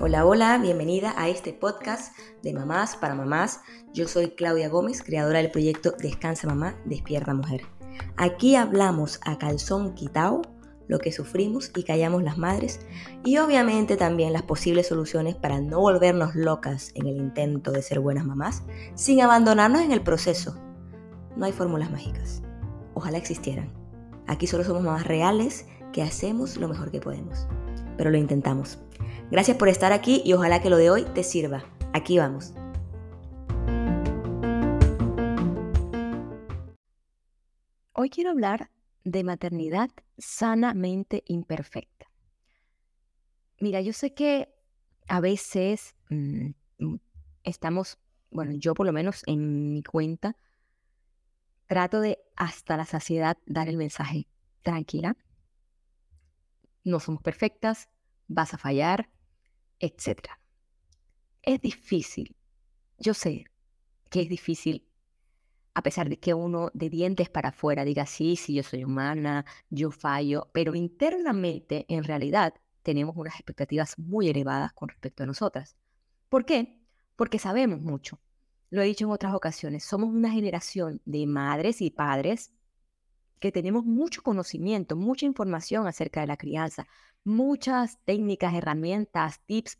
Hola, hola, bienvenida a este podcast de Mamás para Mamás. Yo soy Claudia Gómez, creadora del proyecto Descansa Mamá, Despierta Mujer. Aquí hablamos a calzón quitao lo que sufrimos y callamos las madres y obviamente también las posibles soluciones para no volvernos locas en el intento de ser buenas mamás sin abandonarnos en el proceso. No hay fórmulas mágicas. Ojalá existieran. Aquí solo somos mamás reales que hacemos lo mejor que podemos. Pero lo intentamos. Gracias por estar aquí y ojalá que lo de hoy te sirva. Aquí vamos. Hoy quiero hablar de maternidad sanamente imperfecta. Mira, yo sé que a veces mm, estamos, bueno, yo por lo menos en mi cuenta, trato de hasta la saciedad dar el mensaje, tranquila, no somos perfectas, vas a fallar, etc. Es difícil, yo sé que es difícil, a pesar de que uno de dientes para afuera diga, sí, sí, yo soy humana, yo fallo, pero internamente, en realidad, tenemos unas expectativas muy elevadas con respecto a nosotras. ¿Por qué? Porque sabemos mucho. Lo he dicho en otras ocasiones, somos una generación de madres y padres que tenemos mucho conocimiento, mucha información acerca de la crianza, muchas técnicas, herramientas, tips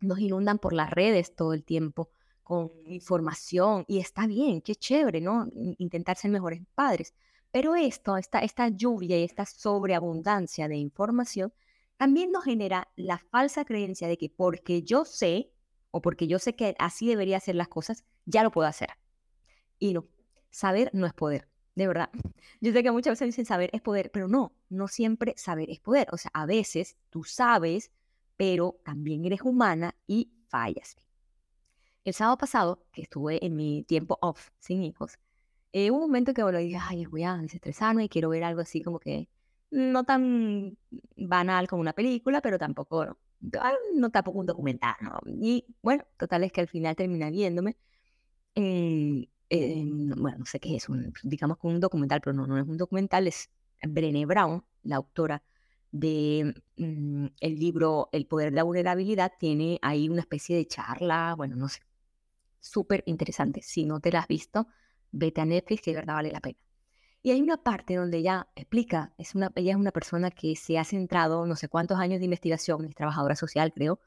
nos inundan por las redes todo el tiempo con información y está bien, qué chévere, ¿no? Intentar ser mejores padres. Pero esto, esta, esta lluvia y esta sobreabundancia de información también nos genera la falsa creencia de que porque yo sé o porque yo sé que así debería hacer las cosas, ya lo puedo hacer. Y no, saber no es poder de verdad. Yo sé que muchas veces dicen saber es poder, pero no, no siempre saber es poder. O sea, a veces tú sabes, pero también eres humana y fallas. El sábado pasado, que estuve en mi tiempo off, sin hijos, eh, hubo un momento que bueno, dije, ay, voy a desestresarme y quiero ver algo así como que no tan banal como una película, pero tampoco, no, no tampoco un documental, ¿no? Y bueno, total es que al final terminé viéndome. Eh, bueno, no sé qué es, digamos que un documental, pero no, no es un documental, es Brené Brown, la autora de mm, el libro El poder de la vulnerabilidad, tiene ahí una especie de charla, bueno, no sé, súper interesante. Si no te la has visto, vete a Netflix, que de verdad vale la pena. Y hay una parte donde ella explica, es una, ella es una persona que se ha centrado no sé cuántos años de investigación, es trabajadora social, creo,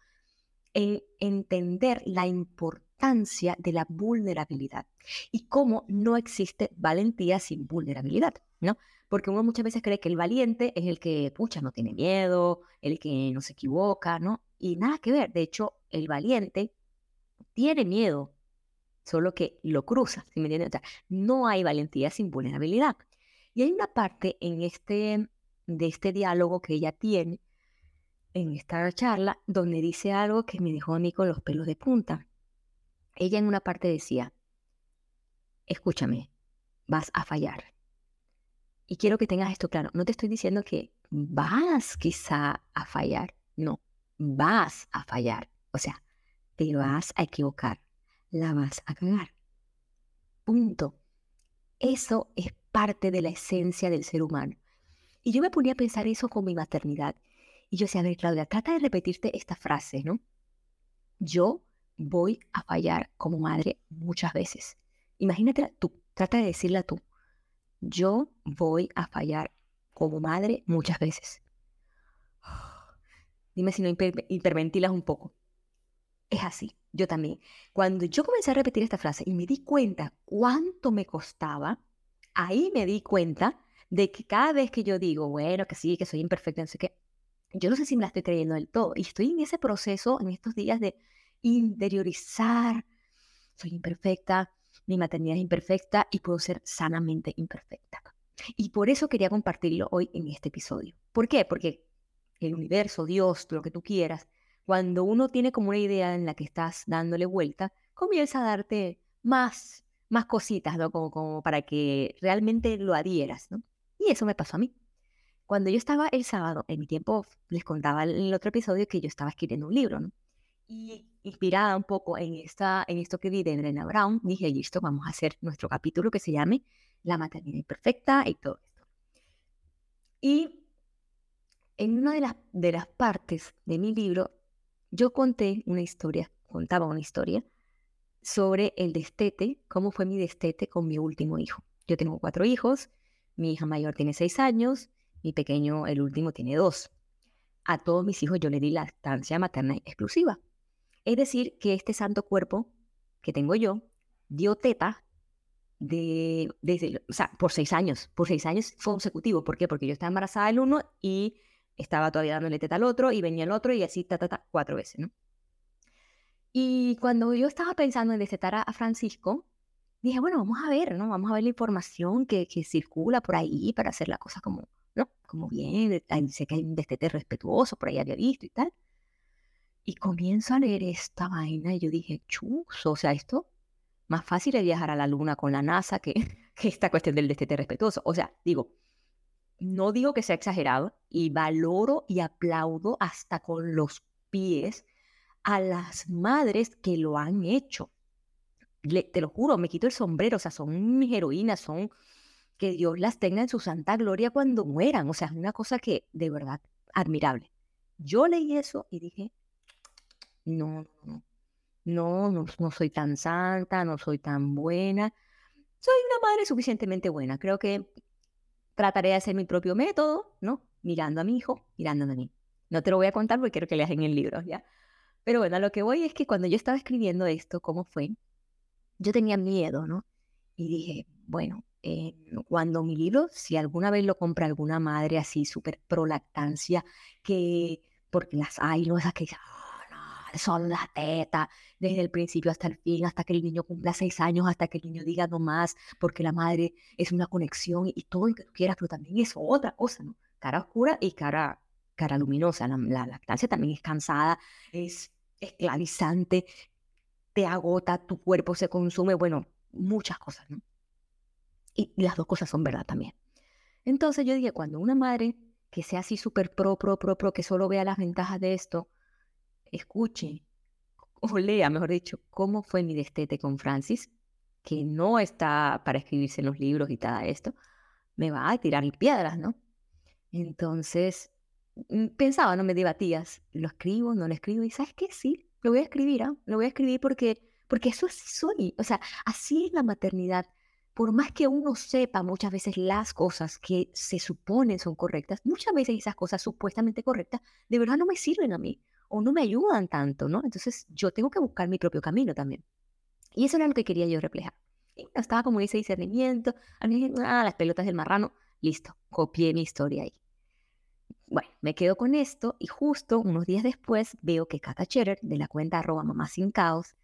en entender la importancia de la vulnerabilidad y cómo no existe valentía sin vulnerabilidad, ¿no? Porque uno muchas veces cree que el valiente es el que, pucha, no tiene miedo, el que no se equivoca, ¿no? Y nada que ver. De hecho, el valiente tiene miedo, solo que lo cruza, ¿sí me entiendes? no hay valentía sin vulnerabilidad. Y hay una parte en este, de este diálogo que ella tiene, en esta charla, donde dice algo que me dejó a mí con los pelos de punta ella en una parte decía, escúchame, vas a fallar. Y quiero que tengas esto claro. No te estoy diciendo que vas quizá a fallar. No, vas a fallar. O sea, te vas a equivocar. La vas a cagar. Punto. Eso es parte de la esencia del ser humano. Y yo me ponía a pensar eso con mi maternidad. Y yo decía, a ver, Claudia, trata de repetirte esta frase, ¿no? Yo voy a fallar como madre muchas veces. Imagínate tú, trata de decirla tú. Yo voy a fallar como madre muchas veces. Dime si no hiperventilas un poco. Es así, yo también. Cuando yo comencé a repetir esta frase y me di cuenta cuánto me costaba, ahí me di cuenta de que cada vez que yo digo, bueno, que sí, que soy imperfecta, no sé qué, yo no sé si me la estoy creyendo del todo. Y estoy en ese proceso en estos días de interiorizar, soy imperfecta, mi maternidad es imperfecta y puedo ser sanamente imperfecta. Y por eso quería compartirlo hoy en este episodio. ¿Por qué? Porque el universo, Dios, lo que tú quieras, cuando uno tiene como una idea en la que estás dándole vuelta, comienza a darte más, más cositas, ¿no? Como, como para que realmente lo adhieras, ¿no? Y eso me pasó a mí. Cuando yo estaba el sábado, en mi tiempo, les contaba en el otro episodio que yo estaba escribiendo un libro, ¿no? Y inspirada un poco en, esta, en esto que vi de Elena Brown, dije, listo, vamos a hacer nuestro capítulo que se llame La maternidad imperfecta y todo esto. Y en una de las, de las partes de mi libro, yo conté una historia, contaba una historia sobre el destete, cómo fue mi destete con mi último hijo. Yo tengo cuatro hijos, mi hija mayor tiene seis años, mi pequeño, el último, tiene dos. A todos mis hijos yo le di lactancia materna exclusiva. Es decir, que este santo cuerpo que tengo yo dio teta de, o sea, por seis años, por seis años consecutivos. ¿Por qué? Porque yo estaba embarazada del uno y estaba todavía dándole teta al otro y venía el otro y así, ta, ta, ta, cuatro veces, ¿no? Y cuando yo estaba pensando en destetar a, Francisco, dije, bueno, vamos a ver, ¿no? Vamos a ver la información que, que circula por ahí para hacer la cosa como, ¿no? Como bien, sé que hay un destete respetuoso, por ahí había visto y tal. Y comienzo a leer esta vaina y yo dije, chuzo, o sea, esto más fácil es viajar a la luna con la NASA que, que esta cuestión del destete respetuoso. O sea, digo, no digo que sea exagerado y valoro y aplaudo hasta con los pies a las madres que lo han hecho. te lo juro, me quito el sombrero, o sea, son mis heroínas, son que Dios las tenga en su santa gloria cuando mueran, o sea, es una cosa que de verdad admirable. Yo leí eso y dije, no, no, no, no, no soy tan santa, no soy tan buena, soy una madre suficientemente buena, creo que trataré de hacer mi propio método, ¿no? Mirando a mi hijo, mirándome a mí. No te lo voy a contar porque quiero que leas en el libro, ¿ya? Pero bueno, a lo que voy es que cuando yo estaba escribiendo esto, ¿cómo fue? Yo tenía miedo, ¿no? Y dije, bueno, eh, cuando mi libro, si alguna vez lo compra alguna madre así súper pro lactancia, que, porque las hay, ¿no? Esas que son las tetas, desde el principio hasta el fin, hasta que el niño cumpla seis años, hasta que el niño diga no más, porque la madre es una conexión y, todo lo que tú quieras, pero también es otra cosa, ¿no? Cara oscura y cara cara luminosa. La, lactancia también es cansada, es esclavizante, te agota, tu cuerpo se consume, bueno, muchas cosas, ¿no? Y, las dos cosas son verdad también. Entonces yo dije, cuando una madre que sea así súper pro, pro, pro, pro, que solo vea las ventajas de esto, escuche o lea, mejor dicho, cómo fue mi destete con Francis, que no está para escribirse en los libros y todo esto, me va a tirar piedras, ¿no? Entonces, Mm, pensaba, no me debatías, lo escribo, no lo escribo, y sabes qué, sí, lo voy a escribir, ¿ah? lo voy a escribir porque, porque eso así soy, o sea, así es la maternidad. Por más que uno sepa muchas veces las cosas que se suponen son correctas, muchas veces esas cosas supuestamente correctas de verdad no me sirven a mí o no me ayudan tanto, ¿no? Entonces yo tengo que buscar mi propio camino también. Y eso era lo que quería yo reflejar. Y estaba como ese discernimiento, a mí, ah, las pelotas del marrano, listo, copié mi historia ahí. Bueno, me quedo con esto y justo unos días después veo que Kata Cherer, de la cuenta arroba mamá sin caos,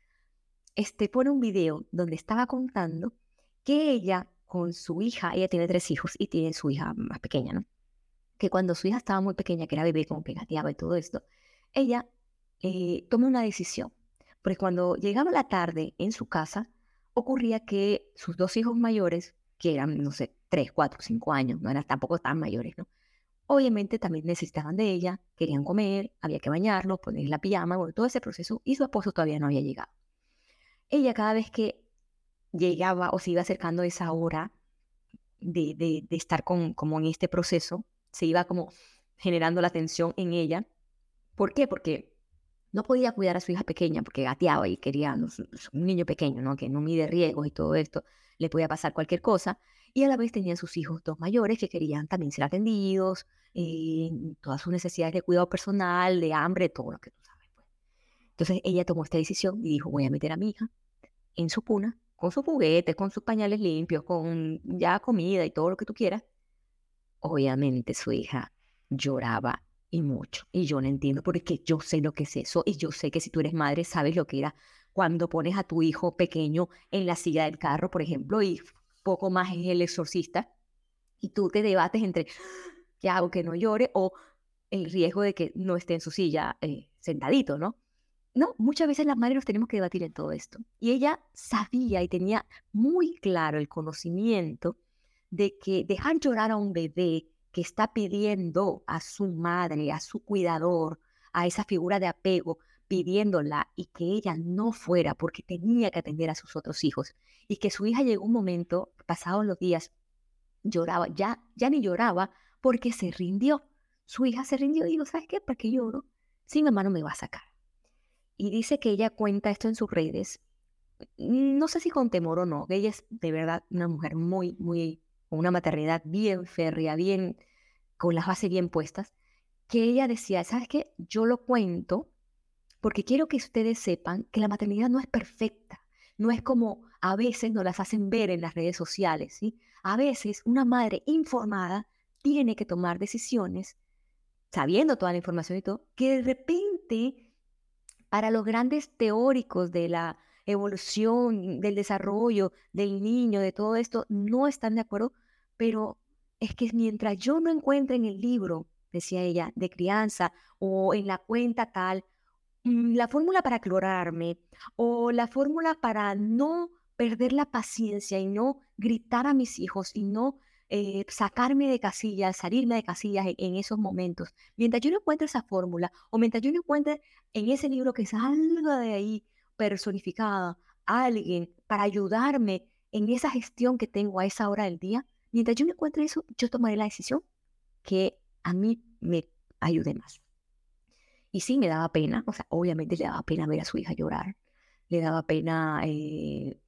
este, pone un video donde estaba contando que ella con su hija, ella tiene tres hijos y tiene su hija más pequeña, ¿no? Que cuando su hija estaba muy pequeña, que era bebé, como que gateaba y todo esto, ella eh, tomó una decisión. Porque cuando llegaba la tarde en su casa, ocurría que sus dos hijos mayores, que eran, no sé, tres, cuatro, cinco años, no eran tampoco tan mayores, ¿no? Obviamente también necesitaban de ella, querían comer, había que bañarlo, poner la pijama, bueno, todo ese proceso y su esposo todavía no había llegado. Ella cada vez que llegaba o se iba acercando esa hora de, de, estar con, como en este proceso, se iba como generando la tensión en ella. ¿Por qué? Porque no podía cuidar a su hija pequeña porque gateaba y quería, un niño pequeño, ¿no? Que no mide riesgos y todo esto, le podía pasar cualquier cosa y a la vez tenían sus hijos dos mayores que querían también ser atendidos, eh, todas sus necesidades de cuidado personal, de hambre, todo lo que tú sabes. Pues. Entonces ella tomó esta decisión y dijo, voy a meter a mi hija en su cuna, con sus juguetes, con sus pañales limpios, con ya comida y todo lo que tú quieras. Obviamente su hija lloraba y mucho. Y yo no entiendo porque yo sé lo que es eso y yo sé que si tú eres madre sabes lo que era cuando pones a tu hijo pequeño en la silla del carro, por ejemplo, y poco más es el exorcista, y tú te debates entre que hago que no llore o el riesgo de que no esté en su silla eh, sentadito, ¿no? No, muchas veces las madres nos tenemos que debatir en todo esto. Y ella sabía y tenía muy claro el conocimiento de que dejar llorar a un bebé que está pidiendo a su madre, a su cuidador, a esa figura de apego, pidiéndola y que ella no fuera porque tenía que atender a sus otros hijos y que su hija llegó un momento, pasados los días, lloraba, ya, ya ni lloraba porque se rindió. Su hija se rindió y digo, ¿sabes qué? ¿Para qué lloro? Si mi mamá no me va a sacar. Y dice que ella cuenta esto en sus redes, no sé si con temor o no, que ella es de verdad una mujer muy, muy, una maternidad bien férrea, bien, con las bases bien puestas, que ella decía, ¿sabes qué? Yo lo cuento porque quiero que ustedes sepan que la maternidad no es perfecta, no es como a veces nos las hacen ver en las redes sociales, ¿sí? A veces una madre informada tiene que tomar decisiones, sabiendo toda la información y todo, que de repente para los grandes teóricos de la evolución, del desarrollo del niño, de todo esto, no están de acuerdo, pero es que mientras yo no encuentre en el libro, decía ella, de crianza o en la cuenta tal, mm, la fórmula para clorarme o la fórmula para no perder la paciencia y no gritar a mis hijos y no eh, sacarme de casillas, salirme de casillas en, esos momentos. Mientras yo no encuentre esa fórmula o mientras yo no encuentre en ese libro que salga de ahí personificada alguien para ayudarme en esa gestión que tengo a esa hora del día, mientras yo no encuentre eso, yo tomaré la decisión que a mí me ayude más. Y sí, me daba pena, o sea, obviamente le daba pena ver a su hija llorar, le daba pena, eh,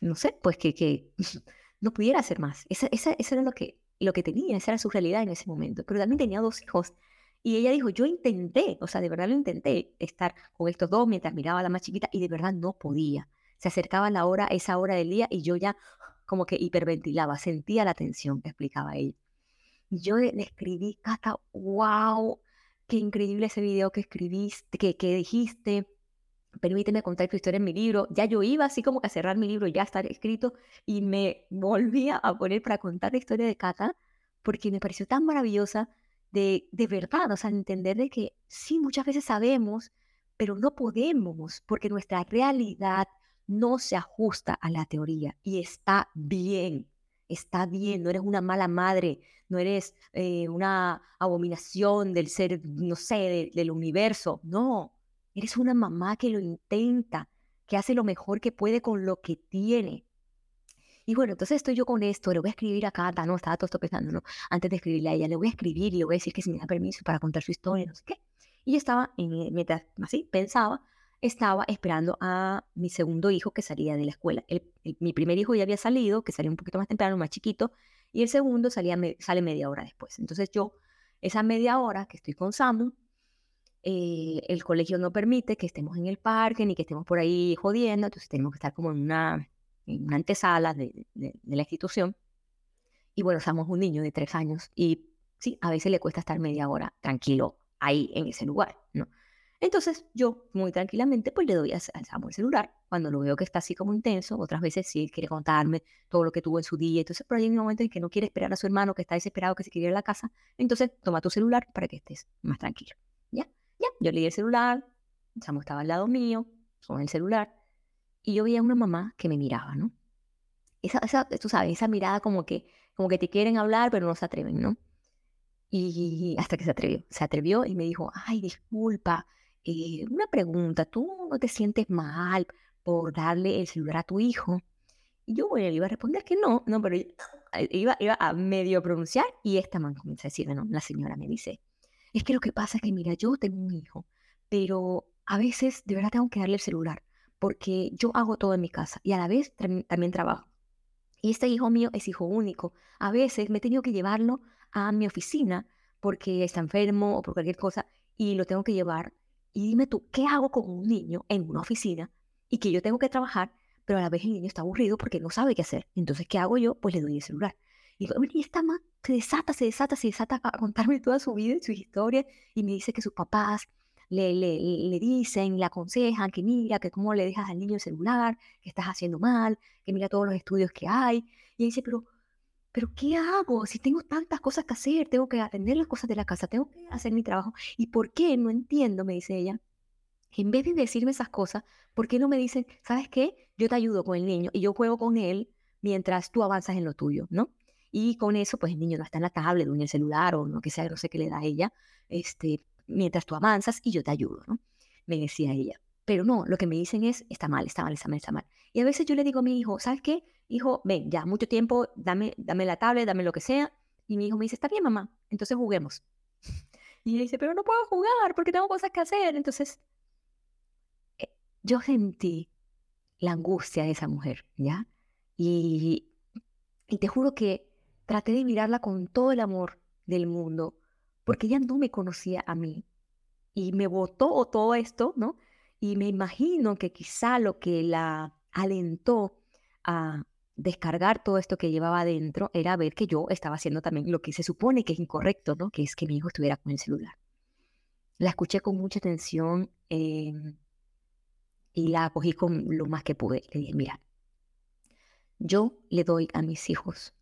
no sé, pues que, que no pudiera hacer más. Esa, esa, era lo que, lo que tenía, esa era su realidad en ese momento. Pero también tenía dos hijos. Y ella dijo, yo intenté, o sea, de verdad lo intenté, estar con estos dos mientras miraba a la más chiquita y de verdad no podía. Se acercaba la hora, esa hora del día y yo ya como que hiperventilaba, sentía la tensión, explicaba ella. Yo le, escribí, Cata, wow, qué increíble ese video que escribiste, que, que dijiste, permíteme contar tu historia en mi libro. Ya yo iba así como que a cerrar mi libro, ya estar escrito, y me volvía a poner para contar la historia de Cata, porque me pareció tan maravillosa de, de verdad, o sea, entender de que sí, muchas veces sabemos, pero no podemos, porque nuestra realidad no se ajusta a la teoría y está bien, está bien, no eres una mala madre, no eres eh, una abominación del ser, no sé, del universo, no, Eres una mamá que lo intenta, que hace lo mejor que puede con lo que tiene. Y bueno, entonces estoy yo con esto, le voy a escribir a Cata, no, estaba todo esto pensando, no, antes de escribirle a ella, le voy a escribir y le voy a decir que si me da permiso para contar su historia, no sé qué. Y yo estaba, en, mientras así pensaba, estaba esperando a mi segundo hijo que salía de la escuela. mi primer hijo ya había salido, que salía un poquito más temprano, más chiquito, y el segundo salía, sale media hora después. Entonces yo, esa media hora que estoy con Samu, eh, el colegio no permite que estemos en el parque ni que estemos por ahí jodiendo, entonces tenemos que estar como en una, una antesala de, la institución. Y bueno, somos un niño de tres años y sí, a veces le cuesta estar media hora tranquilo ahí en ese lugar, ¿no? Entonces yo muy tranquilamente pues le doy al Samu el celular cuando lo veo que está así como intenso, otras veces sí quiere contarme todo lo que tuvo en su día, entonces pero hay un momento en que no quiere esperar a su hermano que está desesperado que se quiere ir a la casa, entonces toma tu celular para que estés más tranquilo, ¿ya? Ya, yo le di el celular, Samu estaba al lado mío, con el celular, y yo veía a una mamá que me miraba, ¿no? Esa, esa, tú sabes, esa mirada como que, como que te quieren hablar, pero no se atreven, ¿no? Y hasta que se atrevió, se atrevió y me dijo, ay, disculpa, eh, una pregunta, ¿tú no te sientes mal por darle el celular a tu hijo? Y yo, bueno, le iba a responder que no, no, pero iba, iba a medio pronunciar y esta man comienza a decirme, no, la señora me dice, es que lo que pasa es que, mira, yo tengo un hijo, pero a veces de verdad tengo que darle el celular, porque yo hago todo en mi casa y a la vez también trabajo. Y este hijo mío es hijo único. A veces me he tenido que llevarlo a mi oficina porque está enfermo o por cualquier cosa y lo tengo que llevar. Y dime tú, ¿qué hago con un niño en una oficina y que yo tengo que trabajar, pero a la vez el niño está aburrido porque no sabe qué hacer? Entonces, ¿qué hago yo? Pues le doy el celular. Y, y esta mamá se desata, se desata, se desata a contarme toda su vida y su historia y me dice que sus papás le, le, le, dicen, le aconsejan que mira, que cómo le dejas al niño el celular, que estás haciendo mal, que mira todos los estudios que hay. Y dice, pero, pero ¿qué hago? Si tengo tantas cosas que hacer, tengo que atender las cosas de la casa, tengo que hacer mi trabajo. ¿Y por qué? No entiendo, me dice ella. En vez de decirme esas cosas, ¿por qué no me dicen, sabes qué? Yo te ayudo con el niño y yo juego con él mientras tú avanzas en lo tuyo, ¿no? Y con eso, pues el niño no está en la tablet o en el celular o lo que sea, no sé qué le da a ella, este, mientras tú avanzas y yo te ayudo, ¿no? Me decía ella. Pero no, lo que me dicen es, está mal, está mal, está mal, está mal. Y a veces yo le digo a mi hijo, ¿sabes qué? Hijo, ven, ya mucho tiempo, dame, dame la tablet, dame lo que sea, Y mi hijo me dice, está bien, mamá, entonces juguemos. Y ella dice, pero no puedo jugar porque tengo cosas que hacer. Entonces, eh, yo sentí la angustia de esa mujer, ¿ya? Y, y te juro que traté de mirarla con todo el amor del mundo, porque ella no me conocía a mí. Y me votó todo esto, ¿no? Y me imagino que quizá lo que la alentó a descargar todo esto que llevaba adentro era ver que yo estaba haciendo también lo que se supone que es incorrecto, ¿no? Que es que mi hijo estuviera con el celular. La escuché con mucha atención em, y la acogí con lo más que pude. Le dije, mira, yo le doy a mis hijos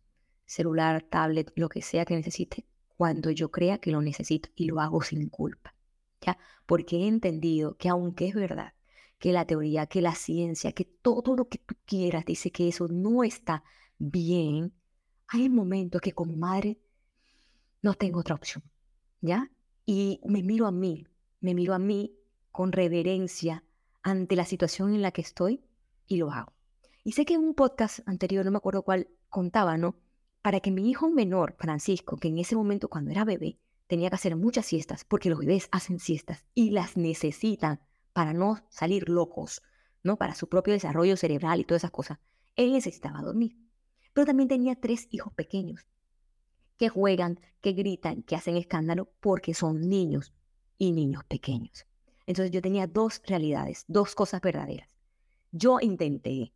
celular, tablet, lo que sea que necesite, cuando yo crea que lo necesito y lo hago sin culpa. ¿ya? Porque he entendido que aunque es verdad que la teoría, que la ciencia, que todo lo que tú quieras dice que eso no está bien, hay momentos que como madre no tengo otra opción, ¿ya? Y me miro a mí, me miro a mí con reverencia ante la situación en la que estoy y lo hago. Y sé que en un podcast anterior, no me acuerdo cuál, contaba, ¿no? Para que mi hijo menor, Francisco, que en ese momento cuando era bebé, tenía que hacer muchas siestas, porque los bebés hacen siestas y las necesitan para no salir locos, ¿no? Para su propio desarrollo cerebral y todas esas cosas. Él necesitaba dormir. Pero también tenía tres hijos pequeños que juegan, que gritan, que hacen escándalo porque son niños y niños pequeños. Entonces yo tenía dos realidades, dos cosas verdaderas. Yo intenté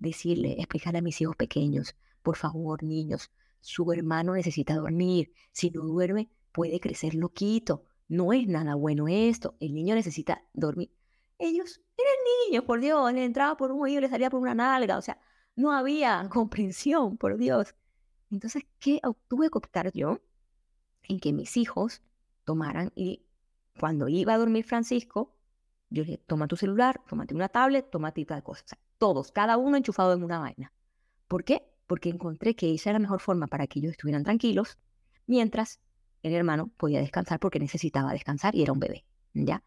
decirle, explicarle a mis hijos pequeños, por favor, niños, su hermano necesita dormir. Si no duerme, puede crecer loquito no es nada bueno esto, el niño necesita dormir. Ellos eran niños, por Dios, le entraba por un oído le salía por una nalga, o sea, no había comprensión, por Dios. Entonces, ¿qué tuve que optar yo? En que mis hijos tomaran y cuando iba a dormir Francisco, yo le dije, toma tu celular, tómate una tablet, tómate tal cosa. O sea, todos, cada uno enchufado en una vaina. ¿Por qué? Porque encontré que esa era la mejor forma para que ellos estuvieran tranquilos, mientras el hermano podía descansar porque necesitaba descansar y era un bebé, ¿ya?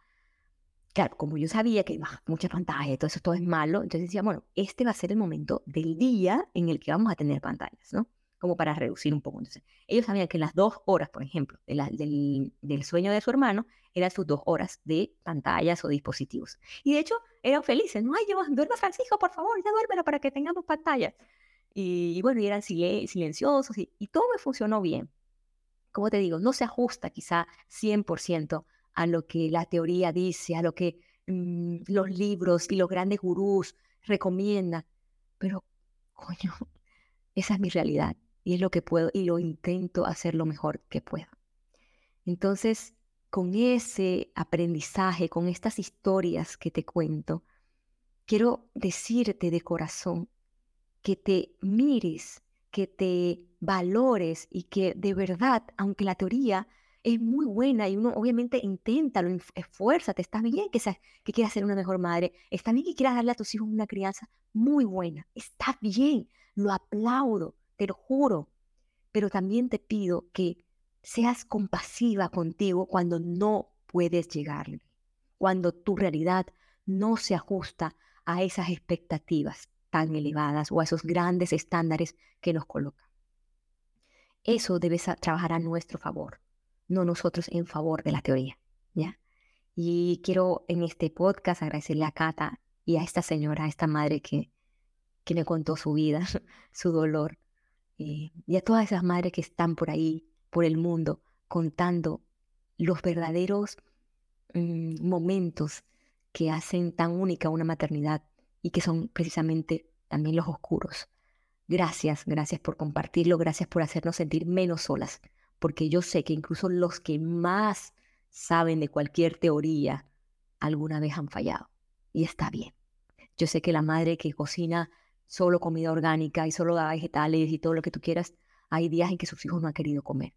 Claro, como yo sabía que iba mucha pantalla, todo eso todo es malo, entonces decía, bueno, este va a ser el momento del día en el que vamos a tener pantallas, ¿no? Como para reducir un poco. Entonces, ellos sabían que las dos horas, por ejemplo, del, del, sueño de su hermano, eran sus dos horas de pantallas o dispositivos. Y de hecho, eran felices, no, ay, duerma Francisco, por favor, ya duérmelo para que tengamos pantallas. Y, bueno, y eran silenciosos y, todo me funcionó bien como te digo, no se ajusta quizá 100% a lo que la teoría dice, a lo que mm, los libros y los grandes gurús recomiendan, pero coño, esa es mi realidad y es lo que puedo y lo intento hacer lo mejor que puedo. Entonces, con ese aprendizaje, con estas historias que te cuento, quiero decirte de corazón que te mires, que te valores y que de verdad, aunque la teoría es muy buena y uno obviamente intenta, lo te está bien que, que quieras ser una mejor madre, está bien que quieras darle a tus hijos una crianza muy buena, está bien, lo aplaudo, te lo juro, pero también te pido que seas compasiva contigo cuando no puedes llegarle, cuando tu realidad no se ajusta a esas expectativas tan elevadas o a esos grandes estándares que nos colocan. Eso debe trabajar a nuestro favor, no nosotros en favor de la teoría, ¿ya? Y quiero en este podcast agradecerle a Cata y a esta señora, a esta madre que, que me contó su vida, su dolor, y, a todas esas madres que están por ahí, por el mundo, contando los verdaderos mm, momentos que hacen tan única una maternidad y que son precisamente también los oscuros, Gracias, gracias por compartirlo, gracias por hacernos sentir menos solas, porque yo sé que incluso los que más saben de cualquier teoría alguna vez han fallado. Y está bien. Yo sé que la madre que cocina solo comida orgánica y solo da vegetales y todo lo que tú quieras, hay días en que sus hijos no han querido comer.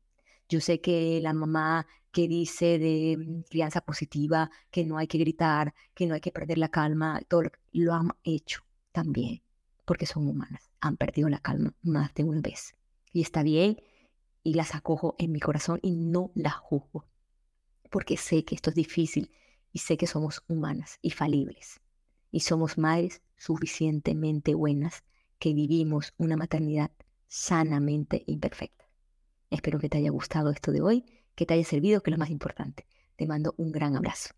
Yo sé que la mamá que dice de mm, crianza positiva, que no hay que gritar, que no hay que perder la calma, todo lo, lo han hecho también porque son humanas, han perdido la calma más de una vez. Y está bien y las acojo en mi corazón y no las juzgo, porque sé que esto es difícil y sé que somos humanas y falibles. Y somos madres suficientemente buenas que vivimos una maternidad sanamente imperfecta. Espero que te haya gustado esto de hoy, que te haya servido, que es lo más importante. Te mando un gran abrazo.